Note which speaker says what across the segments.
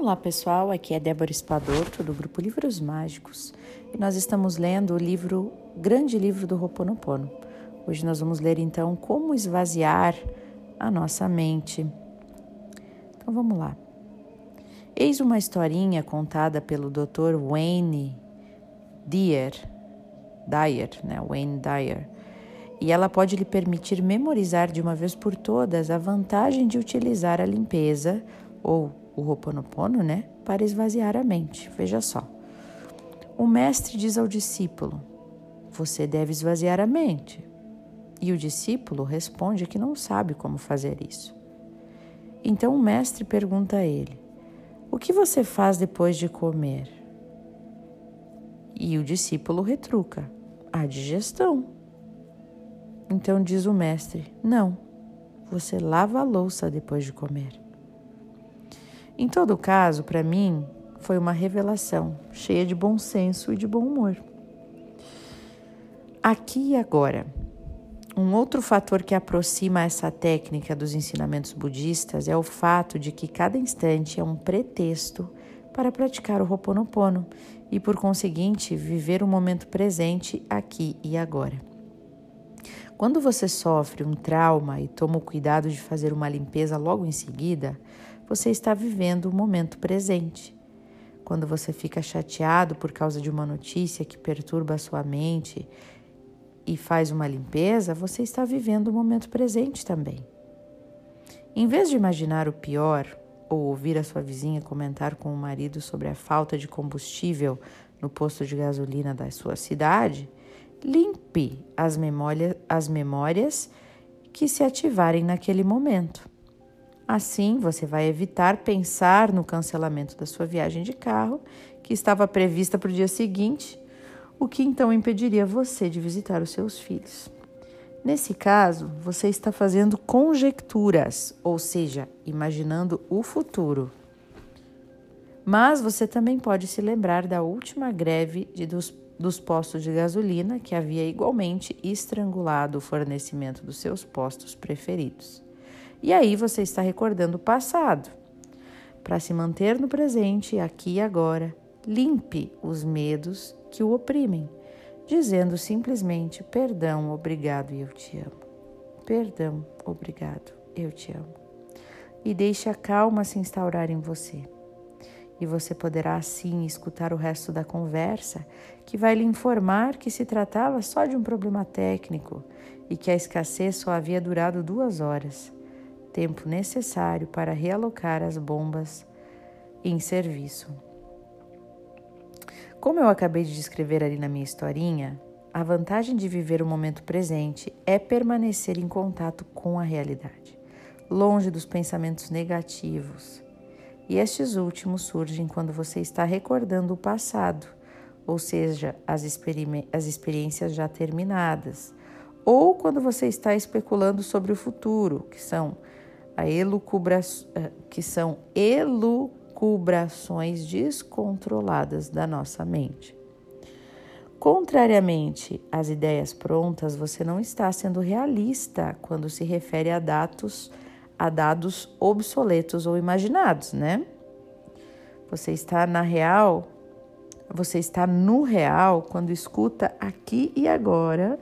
Speaker 1: Olá pessoal, aqui é Débora Espadoto do grupo Livros Mágicos e nós estamos lendo o livro, grande livro do Ho'oponopono. Hoje nós vamos ler então como esvaziar a nossa mente. Então vamos lá. Eis uma historinha contada pelo Dr. Wayne Dyer, Dyer, né? Wayne Dyer. E ela pode lhe permitir memorizar de uma vez por todas a vantagem de utilizar a limpeza ou o Ho'oponopono, né, para esvaziar a mente. Veja só. O mestre diz ao discípulo: Você deve esvaziar a mente. E o discípulo responde que não sabe como fazer isso. Então o mestre pergunta a ele: O que você faz depois de comer? E o discípulo retruca: A digestão. Então diz o mestre: Não, você lava a louça depois de comer. Em todo caso, para mim, foi uma revelação cheia de bom senso e de bom humor. Aqui e agora, um outro fator que aproxima essa técnica dos ensinamentos budistas é o fato de que cada instante é um pretexto para praticar o Ho'oponopono e, por conseguinte, viver o momento presente aqui e agora. Quando você sofre um trauma e toma o cuidado de fazer uma limpeza logo em seguida, você está vivendo o momento presente. Quando você fica chateado por causa de uma notícia que perturba a sua mente e faz uma limpeza, você está vivendo o momento presente também. Em vez de imaginar o pior ou ouvir a sua vizinha comentar com o marido sobre a falta de combustível no posto de gasolina da sua cidade, limpe as, memórias, as memórias que se ativarem naquele momento. Assim, você vai evitar pensar no cancelamento da sua viagem de carro, que estava prevista para o dia seguinte, o que então impediria você de visitar os seus filhos. Nesse caso, você está fazendo conjecturas, ou seja, imaginando o futuro. Mas você também pode se lembrar da última greve de, dos, dos postos de gasolina que havia igualmente estrangulado o fornecimento dos seus postos preferidos. E aí você está recordando o passado. Para se manter no presente, aqui e agora, limpe os medos que o oprimem, dizendo simplesmente: perdão, obrigado e eu te amo. Perdão, obrigado, eu te amo. E deixe a calma se instaurar em você. E você poderá assim escutar o resto da conversa, que vai lhe informar que se tratava só de um problema técnico e que a escassez só havia durado duas horas tempo necessário para realocar as bombas em serviço. Como eu acabei de descrever ali na minha historinha, a vantagem de viver o momento presente é permanecer em contato com a realidade, longe dos pensamentos negativos. E estes últimos surgem quando você está recordando o passado, ou seja, as, as experiências já terminadas, ou quando você está especulando sobre o futuro, que são a elucubra, eh, que são elucubrações descontroladas da nossa mente. Contrariamente às ideias prontas, você não está sendo realista quando se refere a dados, a dados obsoletos ou imaginados, né? Você está na real, você está no real quando escuta aqui e agora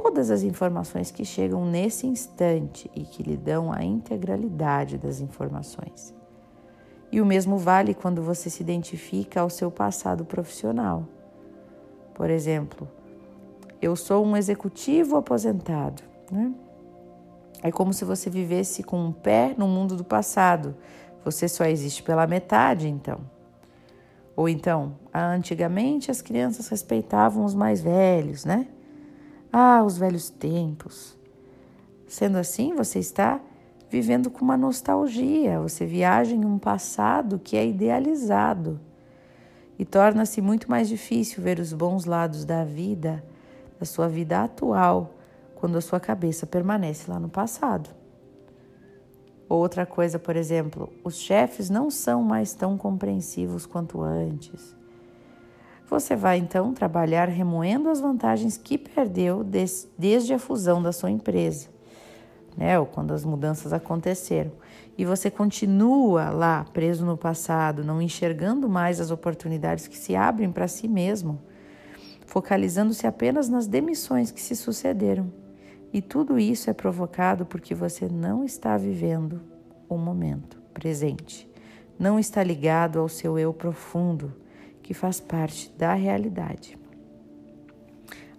Speaker 1: todas as informações que chegam nesse instante e que lhe dão a integralidade das informações. E o mesmo vale quando você se identifica ao seu passado profissional. Por exemplo, eu sou um executivo aposentado. Né? É como se você vivesse com um pé no mundo do passado. Você só existe pela metade, então. Ou então, antigamente as crianças respeitavam os mais velhos, né? Ah, os velhos tempos. Sendo assim, você está vivendo com uma nostalgia, você viaja em um passado que é idealizado e torna-se muito mais difícil ver os bons lados da vida, da sua vida atual, quando a sua cabeça permanece lá no passado. Outra coisa, por exemplo, os chefes não são mais tão compreensivos quanto antes. Você vai então trabalhar remoendo as vantagens que perdeu des desde a fusão da sua empresa. né? Ou quando as mudanças aconteceram. E você continua lá preso no passado, não enxergando mais as oportunidades que se abrem para si mesmo, focalizando-se apenas nas demissões que se sucederam. E tudo isso é provocado porque você não está vivendo o momento presente, não está ligado ao seu eu profundo, que faz parte da realidade.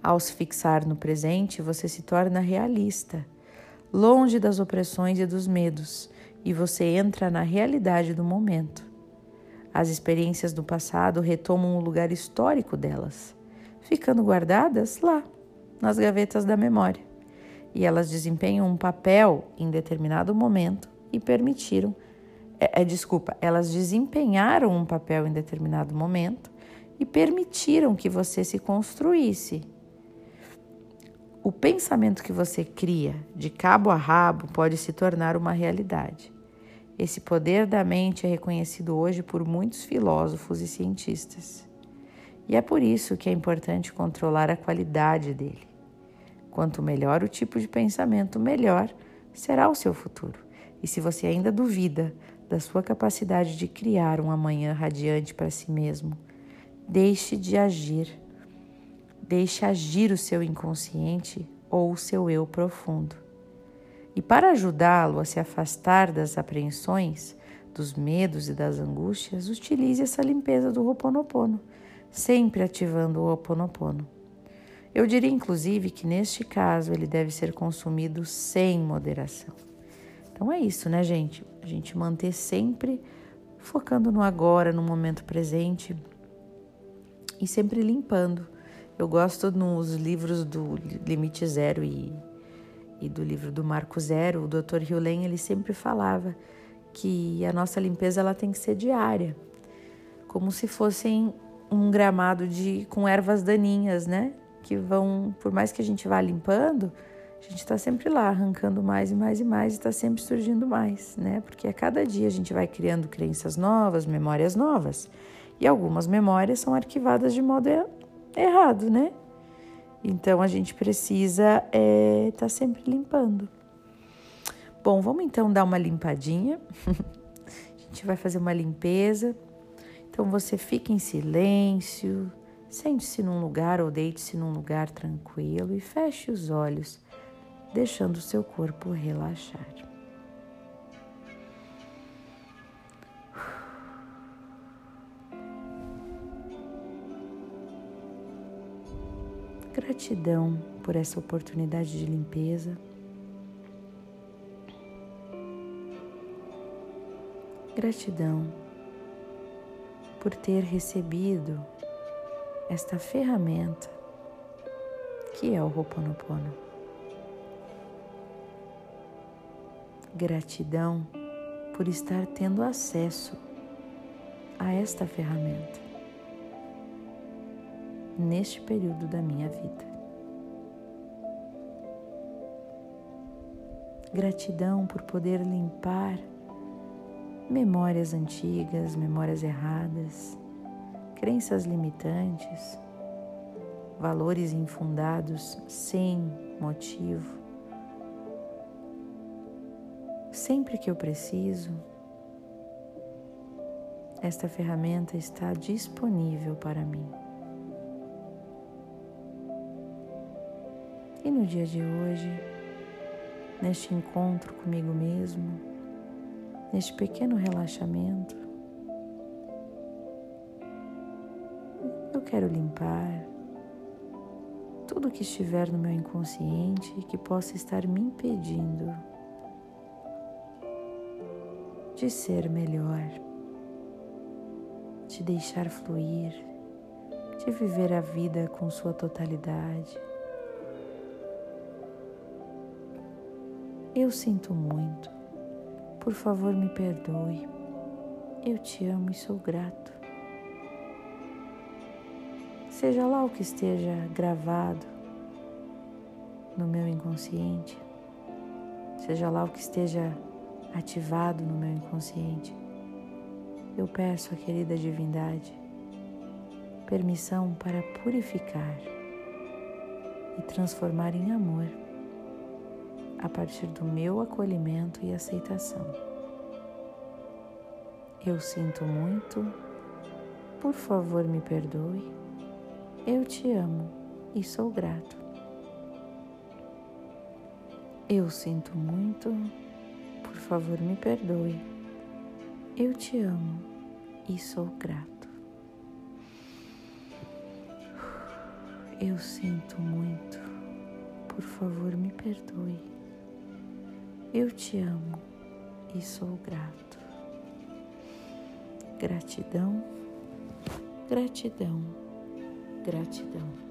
Speaker 1: Ao se fixar no presente, você se torna realista, longe das opressões e dos medos, e você entra na realidade do momento. As experiências do passado retomam o lugar histórico delas, ficando guardadas lá, nas gavetas da memória. E elas desempenham um papel em determinado momento e permitiram, é, é, desculpa, elas desempenharam um papel em determinado momento e permitiram que você se construísse o pensamento que você cria de cabo a rabo pode se tornar uma realidade. Esse poder da mente é reconhecido hoje por muitos filósofos e cientistas. E é por isso que é importante controlar a qualidade dele. Quanto melhor o tipo de pensamento, melhor será o seu futuro. E se você ainda duvida da sua capacidade de criar um amanhã radiante para si mesmo, deixe de agir Deixe agir o seu inconsciente ou o seu eu profundo. E para ajudá-lo a se afastar das apreensões, dos medos e das angústias, utilize essa limpeza do Ho'oponopono, sempre ativando o Ho'oponopono. Eu diria inclusive que neste caso ele deve ser consumido sem moderação. Então é isso, né, gente? A gente manter sempre focando no agora, no momento presente e sempre limpando eu gosto nos livros do Limite Zero e, e do livro do Marco Zero, o Dr. Hewlett, ele sempre falava que a nossa limpeza ela tem que ser diária, como se fossem um gramado de com ervas daninhas, né? Que vão, por mais que a gente vá limpando, a gente está sempre lá arrancando mais e mais e mais e está sempre surgindo mais, né? Porque a cada dia a gente vai criando crenças novas, memórias novas. E algumas memórias são arquivadas de modo errado, né? Então a gente precisa estar é, tá sempre limpando. Bom, vamos então dar uma limpadinha. a gente vai fazer uma limpeza. Então você fica em silêncio, sente-se num lugar ou deite-se num lugar tranquilo e feche os olhos, deixando seu corpo relaxar. Gratidão por essa oportunidade de limpeza. Gratidão por ter recebido esta ferramenta que é o Ho'oponopono. Gratidão por estar tendo acesso a esta ferramenta neste período da minha vida. Gratidão por poder limpar memórias antigas, memórias erradas, crenças limitantes, valores infundados sem motivo. Sempre que eu preciso, esta ferramenta está disponível para mim. E no dia de hoje, neste encontro comigo mesmo, neste pequeno relaxamento, eu quero limpar tudo que estiver no meu inconsciente que possa estar me impedindo de ser melhor, de deixar fluir, de viver a vida com sua totalidade. Eu sinto muito. Por favor, me perdoe. Eu te amo e sou grato. Seja lá o que esteja gravado no meu inconsciente, seja lá o que esteja ativado no meu inconsciente, eu peço à querida divindade permissão para purificar e transformar em amor a partir do meu acolhimento e aceitação. Eu sinto muito, por favor me perdoe. Eu te amo e sou grato. Eu sinto muito, por favor me perdoe. Eu te amo e sou grato. Eu sinto muito, por favor me perdoe. Eu te amo e sou grato. Gratidão, gratidão, gratidão.